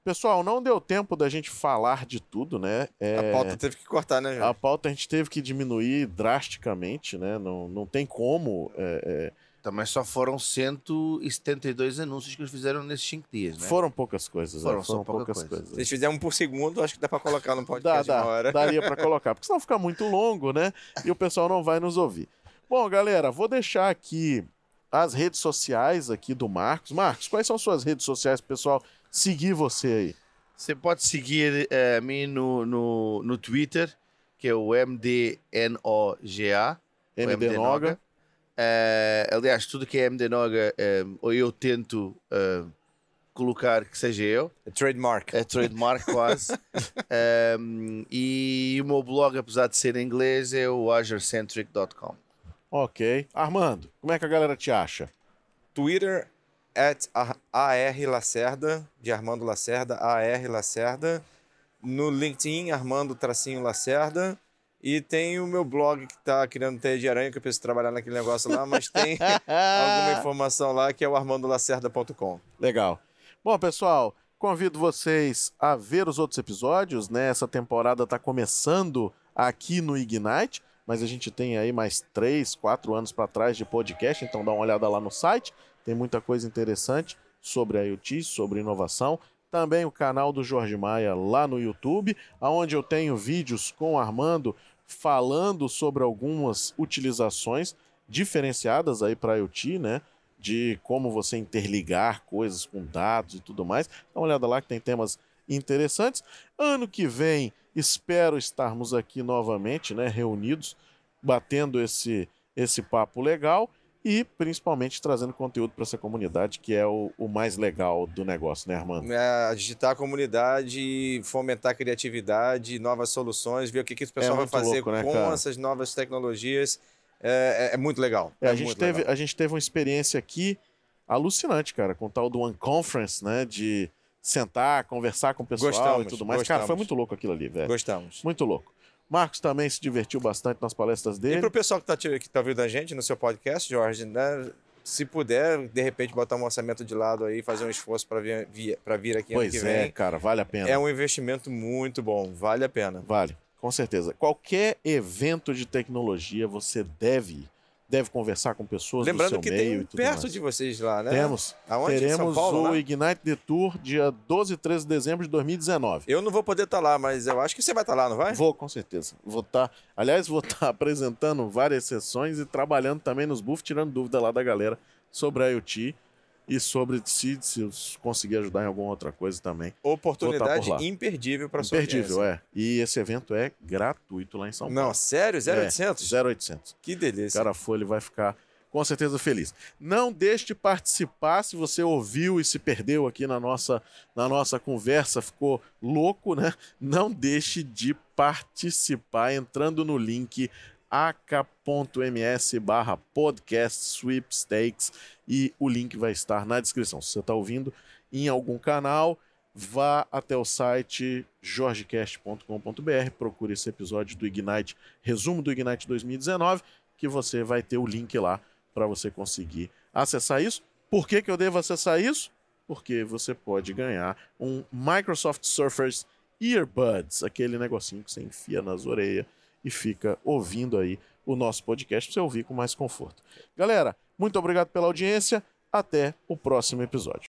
Pessoal, não deu tempo da gente falar de tudo, né? É, A pauta teve que cortar, né, a Jorge? pauta a gente teve que diminuir drasticamente, né? Não, não tem como. é, é, Também só foram 172 anúncios que eles fizeram nesses 5 dias, né? Foram poucas coisas, Foram né? só foram pouca poucas coisa. coisas. Se eles fizerem um por segundo, acho que dá pra colocar no Dá, podcast uma dá, hora. daria para [LAUGHS] colocar, porque senão fica muito longo, né? E o pessoal não vai nos ouvir. Bom, galera, vou deixar aqui as redes sociais aqui do Marcos. Marcos, quais são suas redes sociais pro pessoal seguir você aí? Você pode seguir a mim no, no, no Twitter, que é o MDNOGA. o MD Eh, aliás, tudo que é MD Noga, eh, ou eu tento eh, colocar que seja eu. Trademark. É trademark quase. Um, [LAUGHS] e o meu blog, apesar de ser em inglês, é o azurecentric.com. Ok. Armando, como é que a galera te acha? Twitter, at A- AR Lacerda, de Armando Lacerda, AR Lacerda. No LinkedIn, Armando Tracinho Lacerda. E tem o meu blog que tá criando teia de aranha, que eu preciso trabalhar naquele negócio lá, mas tem [LAUGHS] alguma informação lá que é o armandolacerda.com. Legal. Bom, pessoal, convido vocês a ver os outros episódios, né? Essa temporada está começando aqui no Ignite, mas a gente tem aí mais três, quatro anos para trás de podcast, então dá uma olhada lá no site. Tem muita coisa interessante sobre a IoT, sobre inovação. Também o canal do Jorge Maia lá no YouTube, onde eu tenho vídeos com o Armando falando sobre algumas utilizações diferenciadas aí para IoT, né? de como você interligar coisas com dados e tudo mais. Dá uma olhada lá que tem temas interessantes. Ano que vem, espero estarmos aqui novamente, né, reunidos, batendo esse, esse papo legal e principalmente trazendo conteúdo para essa comunidade, que é o, o mais legal do negócio, né, Armando? É, agitar a comunidade, fomentar a criatividade, novas soluções, ver o que, que o pessoal vai muito fazer louco, né, com cara? essas novas tecnologias. É, é- é muito legal. É, a, É gente muito teve, legal. a gente teve uma experiência aqui alucinante, cara, com o tal do One Conference, né, de sentar, conversar com o pessoal Gostamos, e tudo mais. Cara, foi gostamos. muito louco aquilo ali, velho. Gostamos. Muito louco. Marcos também se divertiu bastante nas palestras E dele. para o pessoal que está que tá ouvindo a gente no seu podcast, Jorge, né, se puder, de repente, botar um orçamento de lado aí, fazer um esforço para vir, vir, aqui ano Pois que é, vem, cara, vale a pena. é um investimento muito bom, vale a pena. Vale. Com certeza. Qualquer evento de tecnologia você deve ir. Deve conversar com pessoas Lembrando do seu que meio tem tudo perto mais. de vocês lá, né? Temos. Aonde? Em Teremos Paulo, o? Ignite The Tour dia 12 e 13 de dezembro de 2019. Eu não vou poder estar lá, mas eu acho que você vai estar lá, não vai? Vou, com certeza. Vou estar. aliás, vou estar [LAUGHS] apresentando várias sessões e trabalhando também nos booths, tirando dúvida lá da galera sobre a IoT e sobre se, se eu conseguir ajudar em alguma outra coisa também. Oportunidade por lá. imperdível para sua Imperdível, é. E esse evento é gratuito lá em São Não, Paulo. sério? 0800? É, 0800. Que O delícia. cara for, ele vai ficar com certeza feliz. Não deixe de participar se você ouviu e se perdeu aqui na nossa, na nossa conversa, ficou louco, né? Não deixe de participar entrando no link ak.ms barra podcast sweepstakes e o link vai estar na descrição. Se você está ouvindo em algum canal, vá até o site jorgecast.com.br, procure esse episódio do Ignite, resumo do Ignite 2019, que você vai ter o link lá para você conseguir acessar isso. Por que, que eu devo acessar isso? Porque você pode ganhar um Microsoft Surface Earbuds, aquele negocinho que você enfia nas orelhas e fica ouvindo aí o nosso podcast para você ouvir com mais conforto. Galera, muito obrigado pela audiência. Até o próximo episódio.